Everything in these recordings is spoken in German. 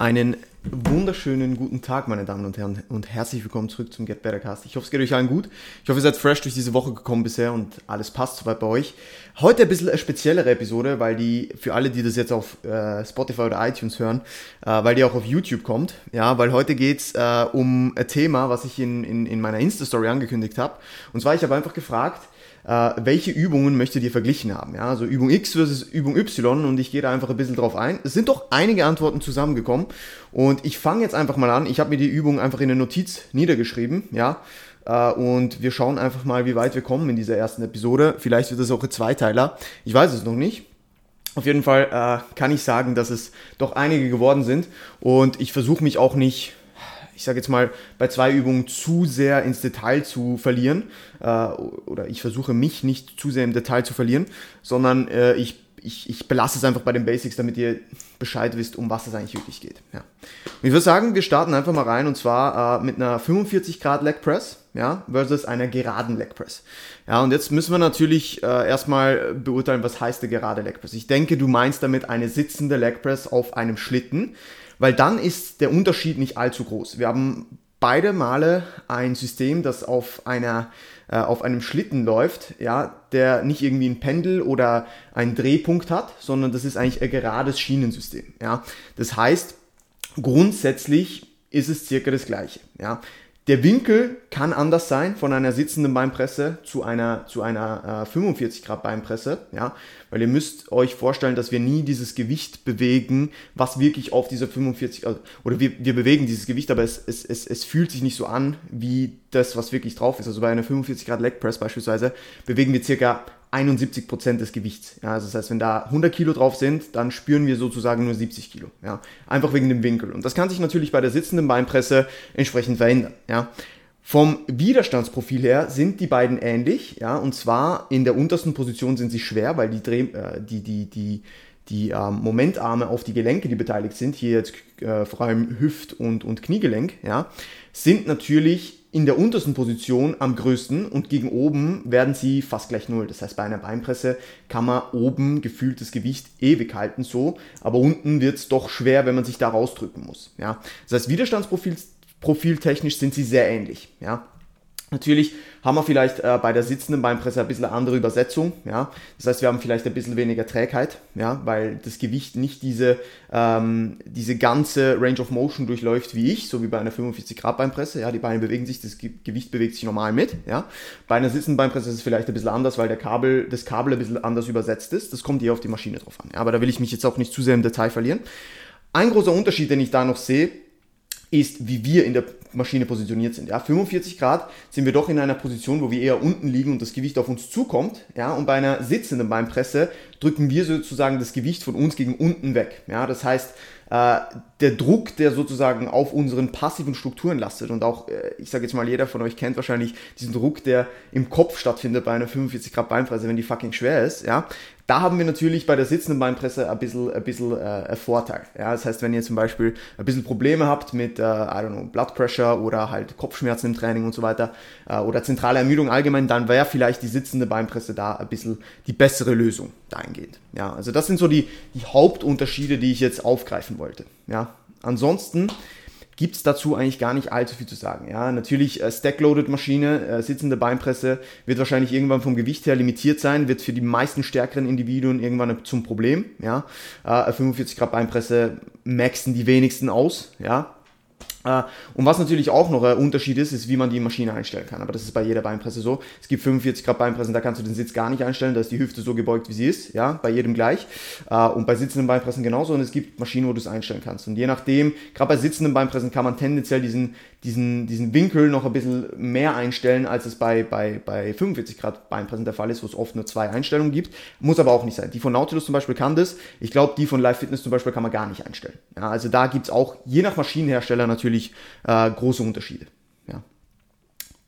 Einen wunderschönen guten Tag, meine Damen und Herren, und herzlich willkommen zurück zum Get Better Cast. Ich hoffe, es geht euch allen gut. Ich hoffe, ihr seid fresh durch diese Woche gekommen bisher und alles passt soweit bei euch. Heute ein bisschen eine speziellere Episode, weil die, für alle, die das jetzt auf äh, Spotify oder iTunes hören, äh, weil die auch auf YouTube kommt. Ja, weil heute geht's äh, um ein Thema, was ich in, in, in meiner Insta-Story angekündigt habe. Und zwar, ich habe einfach gefragt, äh, welche Übungen möchtet ihr verglichen haben? Ja, also Übung X versus Übung Y und ich gehe da einfach ein bisschen drauf ein. Es sind doch einige Antworten zusammengekommen und ich fange jetzt einfach mal an. Ich habe mir die Übung einfach in eine Notiz niedergeschrieben, ja, äh, und wir schauen einfach mal, wie weit wir kommen in dieser ersten Episode. Vielleicht wird das auch ein Zweiteiler. Ich weiß es noch nicht. Auf jeden Fall äh, kann ich sagen, dass es doch einige geworden sind und ich versuche mich auch nicht ich sage jetzt mal, bei zwei Übungen zu sehr ins Detail zu verlieren. Äh, oder ich versuche mich nicht zu sehr im Detail zu verlieren, sondern äh, ich, ich, ich belasse es einfach bei den Basics, damit ihr Bescheid wisst, um was es eigentlich wirklich geht. Ja. Und ich würde sagen, wir starten einfach mal rein und zwar äh, mit einer 45 Grad Leg Press ja, versus einer geraden Leg Press. Ja, und jetzt müssen wir natürlich äh, erstmal beurteilen, was heißt der gerade Leg Press. Ich denke, du meinst damit eine sitzende Leg Press auf einem Schlitten weil dann ist der Unterschied nicht allzu groß. Wir haben beide Male ein System, das auf einer äh, auf einem Schlitten läuft, ja, der nicht irgendwie ein Pendel oder einen Drehpunkt hat, sondern das ist eigentlich ein gerades Schienensystem, ja. Das heißt, grundsätzlich ist es circa das gleiche, ja. Der Winkel kann anders sein von einer sitzenden Beinpresse zu einer, zu einer äh, 45 Grad Beinpresse, ja, weil ihr müsst euch vorstellen, dass wir nie dieses Gewicht bewegen, was wirklich auf dieser 45, also, oder wir, wir bewegen dieses Gewicht, aber es, es, es, es fühlt sich nicht so an, wie das, was wirklich drauf ist. Also bei einer 45 Grad Leg Press beispielsweise bewegen wir circa 71 Prozent des Gewichts. Ja, also das heißt, wenn da 100 Kilo drauf sind, dann spüren wir sozusagen nur 70 Kilo. Ja, einfach wegen dem Winkel. Und das kann sich natürlich bei der sitzenden Beinpresse entsprechend verändern. Ja. Vom Widerstandsprofil her sind die beiden ähnlich, ja, und zwar in der untersten Position sind sie schwer, weil die, Dreh, äh, die, die, die, die ähm, Momentarme auf die Gelenke, die beteiligt sind, hier jetzt äh, vor allem Hüft- und, und Kniegelenk, ja, sind natürlich in der untersten Position am größten und gegen oben werden sie fast gleich null. Das heißt, bei einer Beinpresse kann man oben gefühlt das Gewicht ewig halten so, aber unten wird es doch schwer, wenn man sich da rausdrücken muss. Ja? Das heißt, Widerstandsprofil profiltechnisch sind sie sehr ähnlich. Ja? Natürlich haben wir vielleicht äh, bei der sitzenden Beinpresse ein bisschen eine andere Übersetzung. Ja? Das heißt, wir haben vielleicht ein bisschen weniger Trägheit, ja? weil das Gewicht nicht diese, ähm, diese ganze Range of Motion durchläuft wie ich, so wie bei einer 45 Grad Beinpresse. Ja? Die Beine bewegen sich, das Ge Gewicht bewegt sich normal mit. Ja? Bei einer sitzenden Beinpresse ist es vielleicht ein bisschen anders, weil der Kabel, das Kabel ein bisschen anders übersetzt ist. Das kommt eher auf die Maschine drauf an. Ja? Aber da will ich mich jetzt auch nicht zu sehr im Detail verlieren. Ein großer Unterschied, den ich da noch sehe, ist, wie wir in der Maschine positioniert sind. Ja, 45 Grad sind wir doch in einer Position, wo wir eher unten liegen und das Gewicht auf uns zukommt. Ja, und bei einer sitzenden Beinpresse drücken wir sozusagen das Gewicht von uns gegen unten weg. Ja, das heißt, äh, der Druck, der sozusagen auf unseren passiven Strukturen lastet und auch, äh, ich sage jetzt mal, jeder von euch kennt wahrscheinlich diesen Druck, der im Kopf stattfindet bei einer 45 Grad Beinpresse, wenn die fucking schwer ist, ja, da haben wir natürlich bei der sitzenden Beinpresse ein bisschen, ein bisschen äh, Vorteil. Ja, das heißt, wenn ihr zum Beispiel ein bisschen Probleme habt mit, äh, I don't know, Blood Pressure oder halt Kopfschmerzen im Training und so weiter äh, oder zentrale Ermüdung allgemein, dann wäre vielleicht die sitzende Beinpresse da ein bisschen die bessere Lösung dahingehend. Ja, also das sind so die, die Hauptunterschiede, die ich jetzt aufgreifen wollte. Ja, ansonsten gibt es dazu eigentlich gar nicht allzu viel zu sagen. Ja, natürlich äh, Stack-Loaded-Maschine, äh, sitzende Beinpresse wird wahrscheinlich irgendwann vom Gewicht her limitiert sein, wird für die meisten stärkeren Individuen irgendwann zum Problem. Ja, äh, 45 Grad Beinpresse maxen die wenigsten aus. Ja, und was natürlich auch noch ein Unterschied ist, ist, wie man die Maschine einstellen kann. Aber das ist bei jeder Beinpresse so. Es gibt 45 Grad Beinpressen, da kannst du den Sitz gar nicht einstellen, da ist die Hüfte so gebeugt, wie sie ist, ja, bei jedem gleich. Äh, und bei sitzenden Beinpressen genauso. Und es gibt Maschinen, wo du es einstellen kannst. Und je nachdem, gerade bei sitzenden Beinpressen kann man tendenziell diesen, diesen, diesen Winkel noch ein bisschen mehr einstellen, als es bei, bei, bei 45 Grad Beinpressen der Fall ist, wo es oft nur zwei Einstellungen gibt. Muss aber auch nicht sein. Die von Nautilus zum Beispiel kann das. Ich glaube, die von Live Fitness zum Beispiel kann man gar nicht einstellen. Ja, also da gibt es auch, je nach Maschinenhersteller natürlich, äh, große Unterschiede. Ja.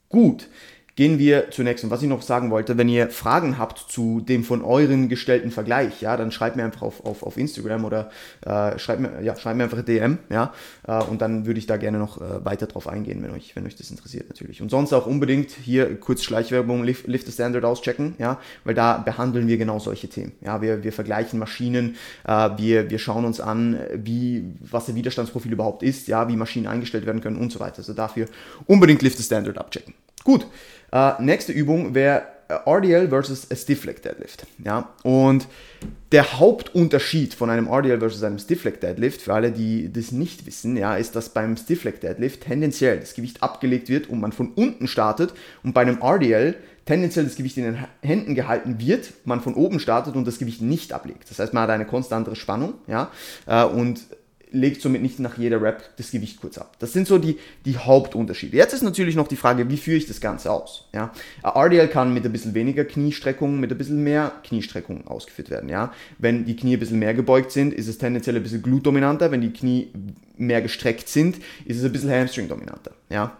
Gut. Gehen wir zunächst und was ich noch sagen wollte, wenn ihr Fragen habt zu dem von euren gestellten Vergleich, ja, dann schreibt mir einfach auf, auf, auf Instagram oder äh, schreibt, mir, ja, schreibt mir einfach DM, ja, äh, und dann würde ich da gerne noch äh, weiter drauf eingehen, wenn euch, wenn euch das interessiert natürlich. Und sonst auch unbedingt hier kurz Schleichwerbung, Lift, Lift the Standard auschecken, ja, weil da behandeln wir genau solche Themen. Ja, wir, wir vergleichen Maschinen, äh, wir, wir schauen uns an, wie, was der Widerstandsprofil überhaupt ist, ja, wie Maschinen eingestellt werden können und so weiter. Also dafür unbedingt Lift the Standard abchecken. Gut, äh, nächste Übung wäre äh, RDL versus Stiff Leg Deadlift. Ja? Und der Hauptunterschied von einem RDL versus einem Stiff Leg Deadlift, für alle, die das nicht wissen, ja, ist, dass beim Stiff Leg Deadlift tendenziell das Gewicht abgelegt wird und man von unten startet und bei einem RDL tendenziell das Gewicht in den Händen gehalten wird, man von oben startet und das Gewicht nicht ablegt. Das heißt, man hat eine konstantere Spannung, ja, äh, und legt somit nicht nach jeder Rap das Gewicht kurz ab. Das sind so die, die Hauptunterschiede. Jetzt ist natürlich noch die Frage, wie führe ich das Ganze aus? Ja? RDL kann mit ein bisschen weniger Kniestreckung, mit ein bisschen mehr Kniestreckung ausgeführt werden. Ja? Wenn die Knie ein bisschen mehr gebeugt sind, ist es tendenziell ein bisschen glutdominanter. Wenn die Knie mehr gestreckt sind, ist es ein bisschen Hamstring-dominanter. Ja?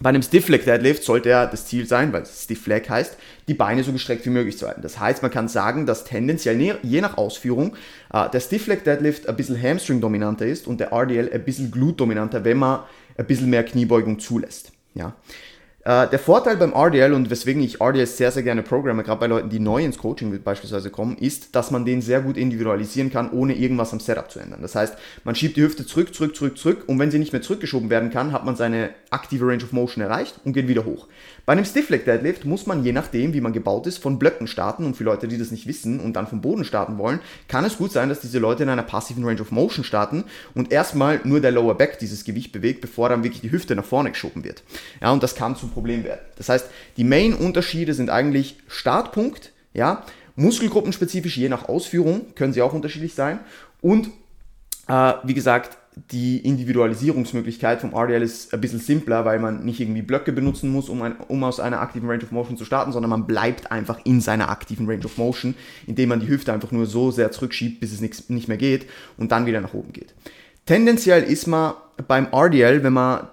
Bei einem Stiff Leg Deadlift sollte ja das Ziel sein, weil Stiff Leg heißt, die Beine so gestreckt wie möglich zu halten. Das heißt, man kann sagen, dass tendenziell je nach Ausführung äh, der Stiff Leg Deadlift ein bisschen Hamstring dominanter ist und der RDL ein bisschen Glut dominanter, wenn man ein bisschen mehr Kniebeugung zulässt. Ja. Äh, der Vorteil beim RDL und weswegen ich RDL sehr, sehr gerne programme, gerade bei Leuten, die neu ins Coaching beispielsweise kommen, ist, dass man den sehr gut individualisieren kann, ohne irgendwas am Setup zu ändern. Das heißt, man schiebt die Hüfte zurück, zurück, zurück, zurück und wenn sie nicht mehr zurückgeschoben werden kann, hat man seine aktive Range of Motion erreicht und geht wieder hoch. Bei einem Stiff Leg Deadlift muss man je nachdem, wie man gebaut ist, von Blöcken starten und für Leute, die das nicht wissen und dann vom Boden starten wollen, kann es gut sein, dass diese Leute in einer passiven Range of Motion starten und erstmal nur der Lower Back dieses Gewicht bewegt, bevor dann wirklich die Hüfte nach vorne geschoben wird. Ja, und das kann zum Problem werden. Das heißt, die Main-Unterschiede sind eigentlich Startpunkt, ja, Muskelgruppenspezifisch, je nach Ausführung, können sie auch unterschiedlich sein und äh, wie gesagt, die Individualisierungsmöglichkeit vom RDL ist ein bisschen simpler, weil man nicht irgendwie Blöcke benutzen muss, um, ein, um, aus einer aktiven Range of Motion zu starten, sondern man bleibt einfach in seiner aktiven Range of Motion, indem man die Hüfte einfach nur so sehr zurückschiebt, bis es nix, nicht mehr geht und dann wieder nach oben geht. Tendenziell ist man beim RDL, wenn man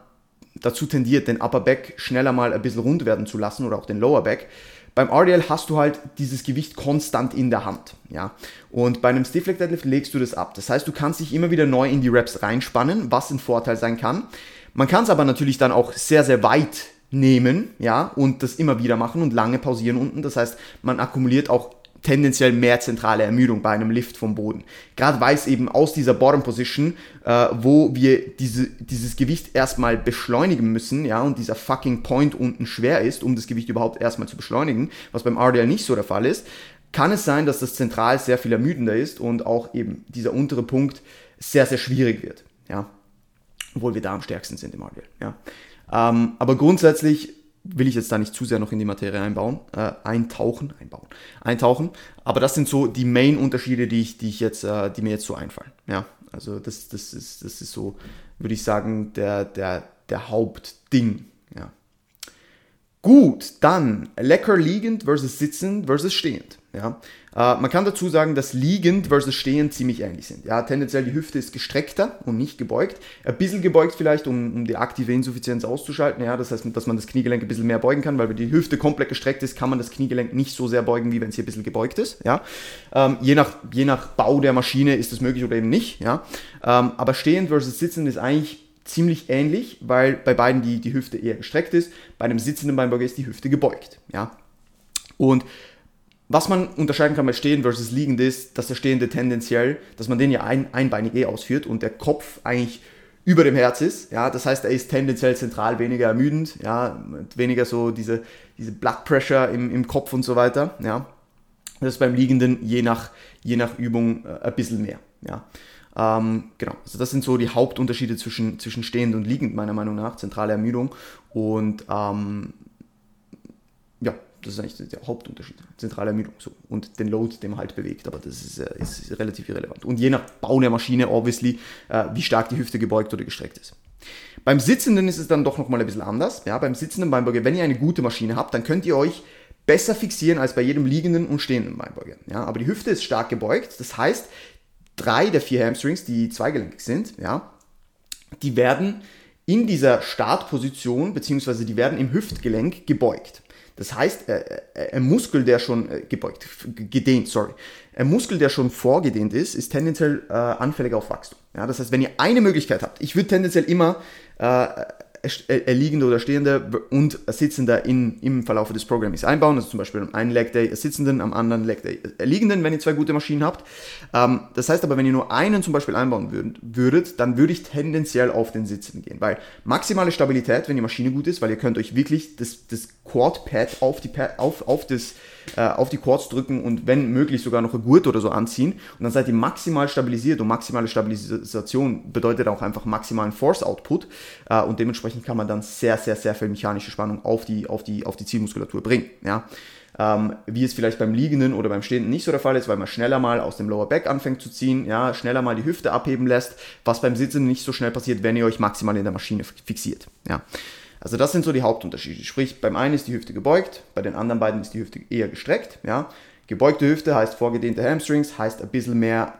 dazu tendiert, den Upper Back schneller mal ein bisschen rund werden zu lassen oder auch den Lower Back, beim RDL hast du halt dieses Gewicht konstant in der Hand, ja. Und bei einem Stiff Leg Deadlift legst du das ab. Das heißt, du kannst dich immer wieder neu in die Reps reinspannen, was ein Vorteil sein kann. Man kann es aber natürlich dann auch sehr, sehr weit nehmen, ja, und das immer wieder machen und lange pausieren unten. Das heißt, man akkumuliert auch tendenziell mehr zentrale Ermüdung bei einem Lift vom Boden. Gerade weil es eben aus dieser Bottom Position, äh, wo wir diese, dieses Gewicht erstmal beschleunigen müssen, ja, und dieser fucking Point unten schwer ist, um das Gewicht überhaupt erstmal zu beschleunigen, was beim RDL nicht so der Fall ist, kann es sein, dass das zentral sehr viel ermüdender ist und auch eben dieser untere Punkt sehr, sehr schwierig wird, ja. Obwohl wir da am stärksten sind im RDL, ja. Ähm, aber grundsätzlich will ich jetzt da nicht zu sehr noch in die Materie einbauen, äh, eintauchen, einbauen, eintauchen. Aber das sind so die Main-Unterschiede, die ich, die ich jetzt, äh, die mir jetzt so einfallen. Ja, also das, das ist, das ist so, würde ich sagen, der, der, der Hauptding. Ja. Gut, dann lecker liegend versus sitzend versus stehend. Ja. Äh, man kann dazu sagen, dass liegend versus stehend ziemlich ähnlich sind. Ja, tendenziell die Hüfte ist gestreckter und nicht gebeugt. Ein bisschen gebeugt vielleicht, um, um die aktive Insuffizienz auszuschalten. Ja, das heißt, dass man das Kniegelenk ein bisschen mehr beugen kann, weil wenn die Hüfte komplett gestreckt ist, kann man das Kniegelenk nicht so sehr beugen, wie wenn es hier ein bisschen gebeugt ist. Ja, ähm, je, nach, je nach Bau der Maschine ist das möglich oder eben nicht. Ja, ähm, aber stehend versus sitzend ist eigentlich ziemlich ähnlich, weil bei beiden die, die Hüfte eher gestreckt ist. Bei einem sitzenden Beinbeuger ist die Hüfte gebeugt. Ja, und was man unterscheiden kann bei Stehen versus Liegend ist, dass der Stehende tendenziell, dass man den ja ein, einbeinig eh ausführt und der Kopf eigentlich über dem Herz ist. Ja, das heißt, er ist tendenziell zentral weniger ermüdend, ja, weniger so diese, diese Blood Pressure im, im Kopf und so weiter. Ja. Das ist beim Liegenden je nach, je nach Übung äh, ein bisschen mehr. Ja. Ähm, genau, also das sind so die Hauptunterschiede zwischen, zwischen stehend und liegend, meiner Meinung nach, zentrale Ermüdung. Und ähm, das ist eigentlich der Hauptunterschied. Zentrale Ermüdung so. und den Load, den man halt bewegt. Aber das ist, äh, ist relativ irrelevant. Und je nach Bau der Maschine, obviously, äh, wie stark die Hüfte gebeugt oder gestreckt ist. Beim Sitzenden ist es dann doch nochmal ein bisschen anders. Ja, beim Sitzenden Beinbeuger, wenn ihr eine gute Maschine habt, dann könnt ihr euch besser fixieren als bei jedem liegenden und stehenden Beinbeuger. Ja, aber die Hüfte ist stark gebeugt. Das heißt, drei der vier Hamstrings, die zweigelenkig sind, ja, die werden in dieser Startposition, beziehungsweise die werden im Hüftgelenk gebeugt. Das heißt, ein Muskel, der schon gebeugt, gedehnt, sorry, ein Muskel, der schon vorgedehnt ist, ist tendenziell äh, anfälliger auf Wachstum. Ja, das heißt, wenn ihr eine Möglichkeit habt, ich würde tendenziell immer äh, äh, liegende oder stehende und sitzender in, im Verlauf des Programmings einbauen. Also zum Beispiel am einen Leg Day sitzenden, am anderen Leg Day liegenden, wenn ihr zwei gute Maschinen habt. Ähm, das heißt aber, wenn ihr nur einen zum Beispiel einbauen würd, würdet, dann würde ich tendenziell auf den Sitzenden gehen, weil maximale Stabilität, wenn die Maschine gut ist, weil ihr könnt euch wirklich das, das Quad-Pad auf die, auf, auf, das, äh, auf die Quads drücken und wenn möglich sogar noch eine Gurt oder so anziehen und dann seid ihr maximal stabilisiert und maximale Stabilisation bedeutet auch einfach maximalen Force-Output äh, und dementsprechend kann man dann sehr, sehr, sehr viel mechanische Spannung auf die, auf die, auf die Zielmuskulatur bringen. Ja? Ähm, wie es vielleicht beim Liegenden oder beim Stehenden nicht so der Fall ist, weil man schneller mal aus dem Lower Back anfängt zu ziehen, ja, schneller mal die Hüfte abheben lässt, was beim Sitzen nicht so schnell passiert, wenn ihr euch maximal in der Maschine fixiert. Ja. Also das sind so die Hauptunterschiede. Sprich, beim einen ist die Hüfte gebeugt, bei den anderen beiden ist die Hüfte eher gestreckt. Ja. Gebeugte Hüfte heißt vorgedehnte Hamstrings, heißt ein bisschen mehr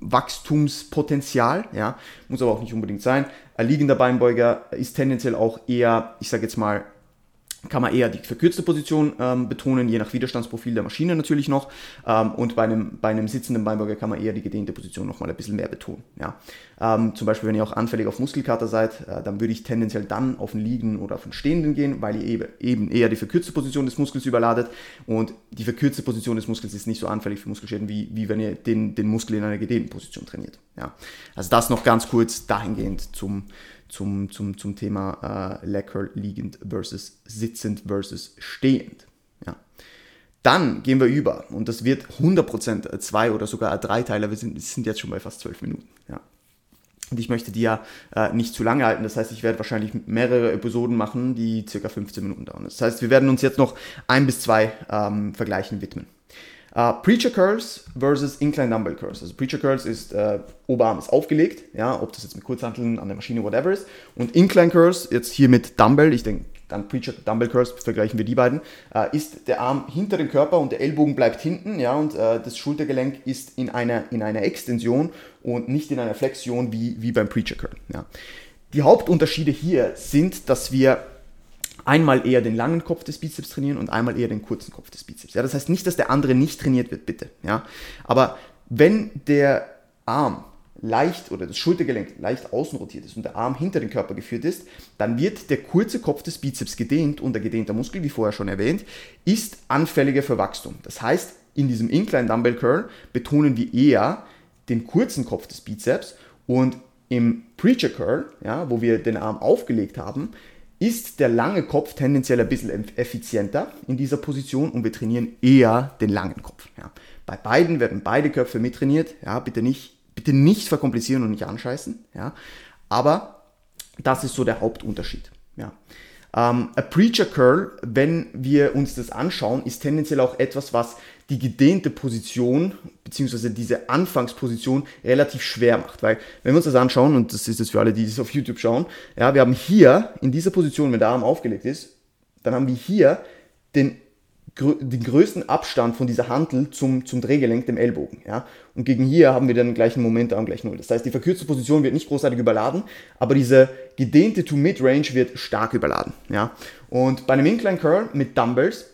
Wachstumspotenzial, ja, muss aber auch nicht unbedingt sein. Ein liegender Beinbeuger ist tendenziell auch eher, ich sage jetzt mal, kann man eher die verkürzte Position ähm, betonen, je nach Widerstandsprofil der Maschine natürlich noch. Ähm, und bei einem, bei einem sitzenden Beinbeuger kann man eher die gedehnte Position nochmal ein bisschen mehr betonen. Ja. Ähm, zum Beispiel, wenn ihr auch anfällig auf Muskelkater seid, äh, dann würde ich tendenziell dann auf den Liegenden oder auf den Stehenden gehen, weil ihr eben eher die verkürzte Position des Muskels überladet. Und die verkürzte Position des Muskels ist nicht so anfällig für Muskelschäden, wie, wie wenn ihr den, den Muskel in einer gedehnten Position trainiert. Ja. Also das noch ganz kurz dahingehend zum, zum, zum, zum Thema äh, Lecker liegend versus sitzend versus stehend. Ja. Dann gehen wir über und das wird 100% zwei oder sogar drei Teile. Wir sind, sind jetzt schon bei fast zwölf Minuten. Ja. Und ich möchte die ja äh, nicht zu lange halten. Das heißt, ich werde wahrscheinlich mehrere Episoden machen, die circa 15 Minuten dauern. Das heißt, wir werden uns jetzt noch ein bis zwei ähm, Vergleichen widmen. Uh, Preacher Curls versus Incline Dumbbell Curls. Also Preacher Curls ist, äh, Oberarm ist aufgelegt, ja, ob das jetzt mit Kurzhanteln an der Maschine, whatever ist. Und Incline Curls, jetzt hier mit Dumbbell, ich denke, dann Preacher Dumbbell Curls, vergleichen wir die beiden, äh, ist der Arm hinter dem Körper und der Ellbogen bleibt hinten, ja, und äh, das Schultergelenk ist in einer, in einer Extension und nicht in einer Flexion wie, wie beim Preacher Curl, ja. Die Hauptunterschiede hier sind, dass wir einmal eher den langen Kopf des Bizeps trainieren und einmal eher den kurzen Kopf des Bizeps. Ja, das heißt nicht, dass der andere nicht trainiert wird, bitte. Ja, aber wenn der Arm leicht oder das Schultergelenk leicht außen rotiert ist und der Arm hinter den Körper geführt ist, dann wird der kurze Kopf des Bizeps gedehnt und der gedehnte Muskel, wie vorher schon erwähnt, ist anfälliger für Wachstum. Das heißt, in diesem Incline Dumbbell Curl betonen wir eher den kurzen Kopf des Bizeps und im Preacher Curl, ja, wo wir den Arm aufgelegt haben, ist der lange Kopf tendenziell ein bisschen effizienter in dieser Position und wir trainieren eher den langen Kopf. Ja. Bei beiden werden beide Köpfe mittrainiert. Ja, bitte nicht, bitte nicht verkomplizieren und nicht anscheißen. Ja. Aber das ist so der Hauptunterschied. Ja. Ähm, a Preacher Curl, wenn wir uns das anschauen, ist tendenziell auch etwas, was die gedehnte Position beziehungsweise diese Anfangsposition relativ schwer macht. Weil wenn wir uns das anschauen, und das ist jetzt für alle, die das auf YouTube schauen, ja, wir haben hier in dieser Position, wenn der Arm aufgelegt ist, dann haben wir hier den, den größten Abstand von dieser Hantel zum, zum Drehgelenk, dem Ellbogen. Ja? Und gegen hier haben wir dann gleichen Momentarm gleich null. Das heißt, die verkürzte Position wird nicht großartig überladen, aber diese gedehnte To-Mid-Range wird stark überladen. Ja? Und bei einem Incline Curl mit Dumbbells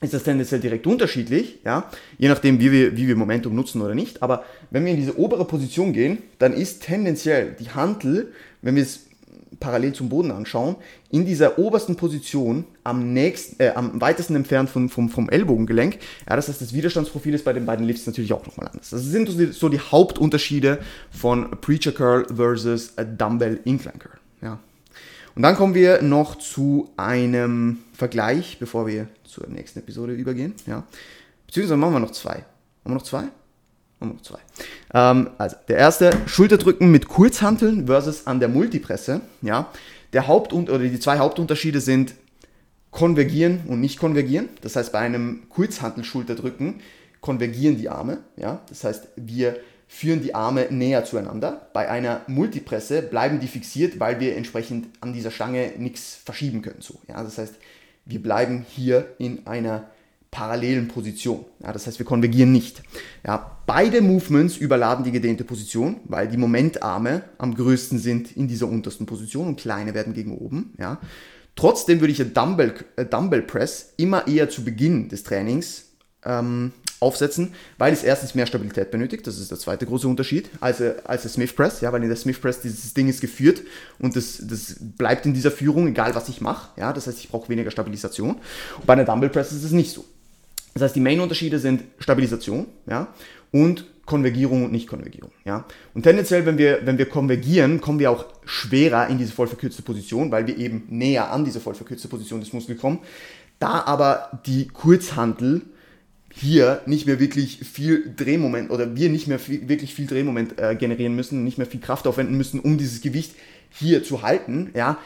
ist das tendenziell direkt unterschiedlich, ja, je nachdem, wie wir, wie wir Momentum nutzen oder nicht. Aber wenn wir in diese obere Position gehen, dann ist tendenziell die Hantel, wenn wir es parallel zum Boden anschauen, in dieser obersten Position am nächsten, äh, am weitesten entfernt vom, vom, vom Ellbogengelenk. Ja, das heißt, das Widerstandsprofil ist bei den beiden Lifts natürlich auch nochmal anders. Das sind so die Hauptunterschiede von Preacher Curl versus Dumbbell Incline Curl. Ja. Und dann kommen wir noch zu einem Vergleich, bevor wir zur nächsten Episode übergehen. Ja. Beziehungsweise machen wir noch zwei. Haben wir noch zwei? Haben wir noch zwei. Ähm, also, der erste, Schulterdrücken mit Kurzhanteln versus an der Multipresse. Ja. Der Haupt- oder die zwei Hauptunterschiede sind konvergieren und nicht konvergieren. Das heißt, bei einem Kurzhantel-Schulterdrücken konvergieren die Arme. Ja. Das heißt, wir führen die Arme näher zueinander. Bei einer Multipresse bleiben die fixiert, weil wir entsprechend an dieser Stange nichts verschieben können. So, ja? Das heißt, wir bleiben hier in einer parallelen Position. Ja, das heißt, wir konvergieren nicht. Ja, beide Movements überladen die gedehnte Position, weil die Momentarme am größten sind in dieser untersten Position und kleine werden gegen oben. Ja. Trotzdem würde ich ein Dumbbell, ein Dumbbell Press immer eher zu Beginn des Trainings ähm, aufsetzen, weil es erstens mehr Stabilität benötigt, das ist der zweite große Unterschied, als, als der Smith Press, ja, weil in der Smith Press dieses Ding ist geführt und das, das bleibt in dieser Führung, egal was ich mache, ja, das heißt, ich brauche weniger Stabilisation. Und bei einer Dumbbell Press ist es nicht so. Das heißt, die Main-Unterschiede sind Stabilisation, ja, und Konvergierung und Nicht-Konvergierung, ja. Und tendenziell, wenn wir, wenn wir konvergieren, kommen wir auch schwerer in diese voll verkürzte Position, weil wir eben näher an diese voll verkürzte Position des Muskels kommen. Da aber die Kurzhantel hier nicht mehr wirklich viel Drehmoment oder wir nicht mehr viel, wirklich viel Drehmoment äh, generieren müssen, nicht mehr viel Kraft aufwenden müssen, um dieses Gewicht hier zu halten, ja,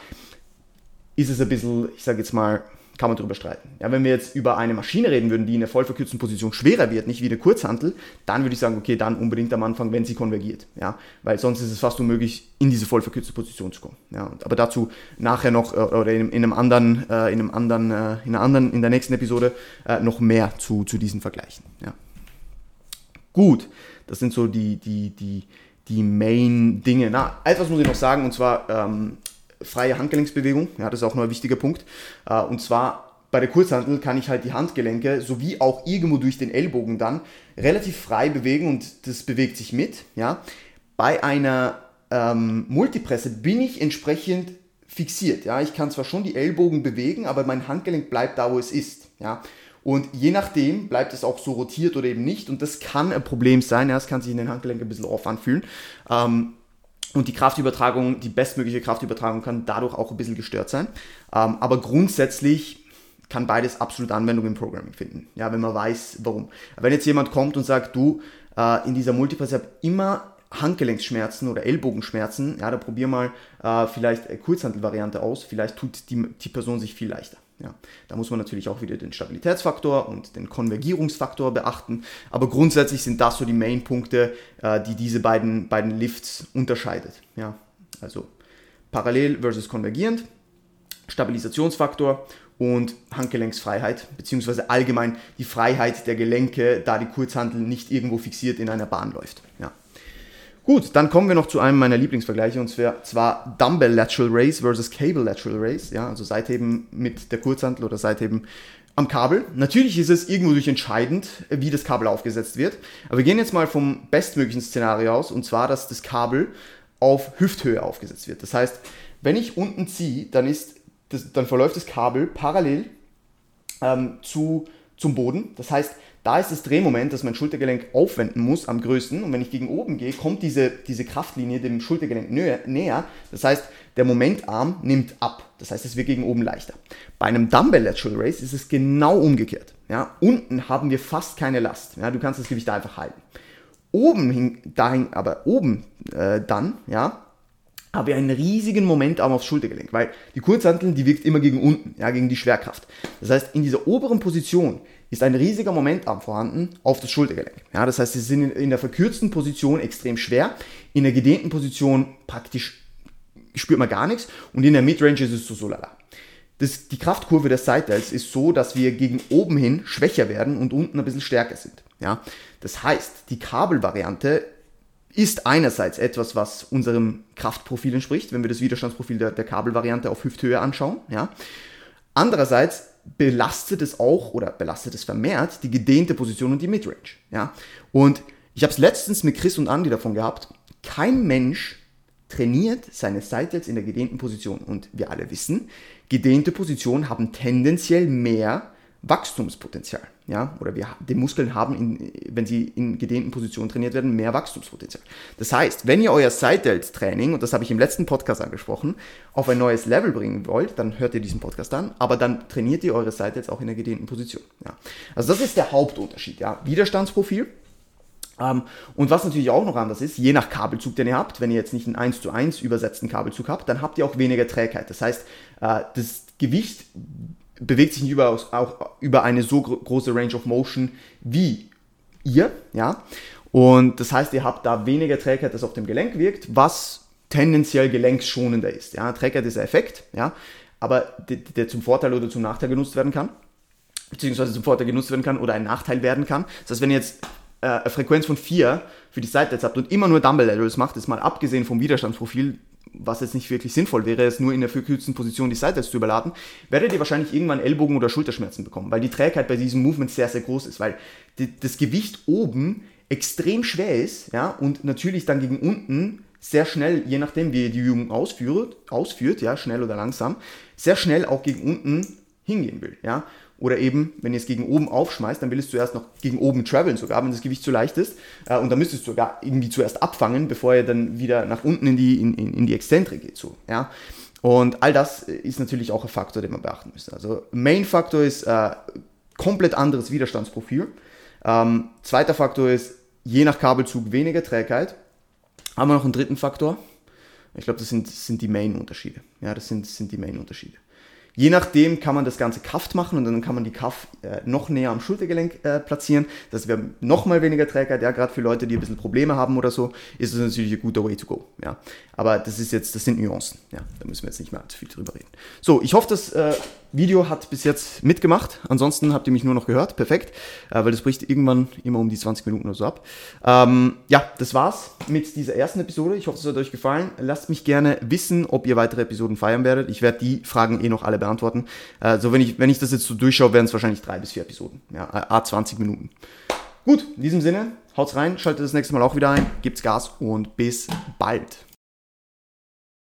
ist es ein bisschen, ich sage jetzt mal, kann man darüber streiten. Ja, wenn wir jetzt über eine Maschine reden würden, die in der voll verkürzten Position schwerer wird, nicht wie der Kurzhantel, dann würde ich sagen, okay, dann unbedingt am Anfang, wenn sie konvergiert. Ja, weil sonst ist es fast unmöglich, in diese voll verkürzte Position zu kommen. Ja, aber dazu nachher noch äh, oder in, in, einem anderen, äh, in einem anderen, äh, in einer anderen, in der nächsten Episode äh, noch mehr zu, zu diesen Vergleichen. Ja. Gut, das sind so die, die, die, die Main-Dinge. Na, etwas muss ich noch sagen, und zwar ähm, freie Handgelenksbewegung. Ja, das ist auch noch ein wichtiger Punkt. Äh, und zwar bei der Kurzhandel kann ich halt die Handgelenke sowie auch irgendwo durch den Ellbogen dann relativ frei bewegen und das bewegt sich mit. Ja. Bei einer ähm, Multipresse bin ich entsprechend fixiert. Ja. Ich kann zwar schon die Ellbogen bewegen, aber mein Handgelenk bleibt da, wo es ist. Ja. Und je nachdem bleibt es auch so rotiert oder eben nicht. Und das kann ein Problem sein. Ja, es kann sich in den Handgelenken ein bisschen off anfühlen. Ähm, und die Kraftübertragung, die bestmögliche Kraftübertragung kann dadurch auch ein bisschen gestört sein. Ähm, aber grundsätzlich kann beides absolut Anwendung im Programming finden. Ja, wenn man weiß, warum. Wenn jetzt jemand kommt und sagt, du, äh, in dieser Multipass, habe immer Handgelenksschmerzen oder Ellbogenschmerzen, ja, da probier mal äh, vielleicht eine Kurzhantelvariante aus, vielleicht tut die, die Person sich viel leichter. Ja, da muss man natürlich auch wieder den Stabilitätsfaktor und den Konvergierungsfaktor beachten, aber grundsätzlich sind das so die Main-Punkte, äh, die diese beiden, beiden Lifts unterscheidet. Ja, also parallel versus konvergierend, Stabilisationsfaktor und Handgelenksfreiheit, beziehungsweise allgemein die Freiheit der Gelenke, da die Kurzhantel nicht irgendwo fixiert in einer Bahn läuft. Ja. Gut, dann kommen wir noch zu einem meiner Lieblingsvergleiche und zwar Dumbbell Lateral Race versus Cable Lateral Race, ja, also Seitheben mit der Kurzhantel oder Seitheben am Kabel. Natürlich ist es irgendwo durch entscheidend, wie das Kabel aufgesetzt wird, aber wir gehen jetzt mal vom bestmöglichen Szenario aus und zwar, dass das Kabel auf Hüfthöhe aufgesetzt wird. Das heißt, wenn ich unten ziehe, dann ist das, dann verläuft das Kabel parallel ähm, zu, zum Boden. Das heißt, da ist das Drehmoment, das mein Schultergelenk aufwenden muss, am größten. Und wenn ich gegen oben gehe, kommt diese, diese Kraftlinie dem Schultergelenk näher. Das heißt, der Momentarm nimmt ab. Das heißt, es wird gegen oben leichter. Bei einem Dumbbell Lateral Race ist es genau umgekehrt. Ja, unten haben wir fast keine Last. Ja, du kannst das Gewicht einfach halten. Oben hing, dahin, aber oben äh, dann, ja, habe ich einen riesigen Momentarm aufs Schultergelenk, weil die Kurzhantel, die wirkt immer gegen unten, ja, gegen die Schwerkraft. Das heißt, in dieser oberen Position ist ein riesiger Momentarm vorhanden auf das Schultergelenk. Ja, das heißt, sie sind in der verkürzten Position extrem schwer, in der gedehnten Position praktisch spürt man gar nichts und in der Midrange ist es so so lala. Das, die Kraftkurve des Seitteils ist so, dass wir gegen oben hin schwächer werden und unten ein bisschen stärker sind. Ja, das heißt, die Kabelvariante ist einerseits etwas, was unserem Kraftprofil entspricht, wenn wir das Widerstandsprofil der, der Kabelvariante auf Hüfthöhe anschauen. Ja. Andererseits belastet es auch oder belastet es vermehrt die gedehnte Position und die Midrange. Ja? Und ich habe es letztens mit Chris und Andy davon gehabt, kein Mensch trainiert seine Seitels in der gedehnten Position. Und wir alle wissen, gedehnte Positionen haben tendenziell mehr Wachstumspotenzial. Ja, oder wir, die Muskeln haben, in, wenn sie in gedehnten Positionen trainiert werden, mehr Wachstumspotenzial. Das heißt, wenn ihr euer Side-Delt-Training, und das habe ich im letzten Podcast angesprochen, auf ein neues Level bringen wollt, dann hört ihr diesen Podcast an, aber dann trainiert ihr eure Side-Delts auch in der gedehnten Position. Ja. Also das ist der Hauptunterschied. Ja. Widerstandsprofil, ähm, und was natürlich auch noch anders ist, je nach Kabelzug, den ihr habt, wenn ihr jetzt nicht einen 1 zu 1 übersetzten Kabelzug habt, dann habt ihr auch weniger Trägheit. Das heißt, äh, das Gewicht bewegt sich nicht über, auch über eine so große Range of Motion wie ihr, ja. Und das heißt, ihr habt da weniger Trägheit, das auf dem Gelenk wirkt, was tendenziell gelenkschonender ist. Ja. Trägheit ist der Effekt, ja, aber der, der zum Vorteil oder zum Nachteil genutzt werden kann. beziehungsweise zum Vorteil genutzt werden kann oder ein Nachteil werden kann. Das heißt, wenn ihr jetzt äh, eine Frequenz von 4 für die Side habt und immer nur Dumbbell Laterals macht, ist mal abgesehen vom Widerstandsprofil, was jetzt nicht wirklich sinnvoll wäre, ist nur in der verkürzten Position die Side zu überladen, werdet ihr wahrscheinlich irgendwann Ellbogen- oder Schulterschmerzen bekommen, weil die Trägheit bei diesem Movement sehr, sehr groß ist, weil die, das Gewicht oben extrem schwer ist, ja, und natürlich dann gegen unten sehr schnell, je nachdem wie ihr die Übung ausführt, ausführt, ja, schnell oder langsam, sehr schnell auch gegen unten hingehen will, ja. Oder eben, wenn ihr es gegen oben aufschmeißt, dann will es zuerst noch gegen oben traveln, sogar wenn das Gewicht zu leicht ist. Äh, und dann müsst ihr es sogar irgendwie zuerst abfangen, bevor ihr dann wieder nach unten in die, in, in die Exzentrik geht. So, ja? Und all das ist natürlich auch ein Faktor, den man beachten müsste. Also Main-Faktor ist äh, komplett anderes Widerstandsprofil. Ähm, zweiter Faktor ist je nach Kabelzug weniger Trägheit. Haben wir noch einen dritten Faktor? Ich glaube, das sind, sind die Main-Unterschiede. Ja, das sind, das sind die Main-Unterschiede. Je nachdem kann man das Ganze Kaft machen und dann kann man die Kaff äh, noch näher am Schultergelenk äh, platzieren. Das wäre nochmal weniger Trägheit. Ja, gerade für Leute, die ein bisschen Probleme haben oder so, ist es natürlich ein guter Way to go. Ja, aber das ist jetzt, das sind Nuancen. Ja, da müssen wir jetzt nicht mehr zu viel drüber reden. So, ich hoffe, das äh, Video hat bis jetzt mitgemacht. Ansonsten habt ihr mich nur noch gehört. Perfekt, äh, weil das bricht irgendwann immer um die 20 Minuten oder so ab. Ähm, ja, das war's mit dieser ersten Episode. Ich hoffe, es hat euch gefallen. Lasst mich gerne wissen, ob ihr weitere Episoden feiern werdet. Ich werde die Fragen eh noch alle beantworten. Also wenn ich, wenn ich das jetzt so durchschaue, werden es wahrscheinlich drei bis vier Episoden. Ja, a 20 Minuten. Gut, in diesem Sinne, haut's rein, schaltet das nächste Mal auch wieder ein, gibt's Gas und bis bald.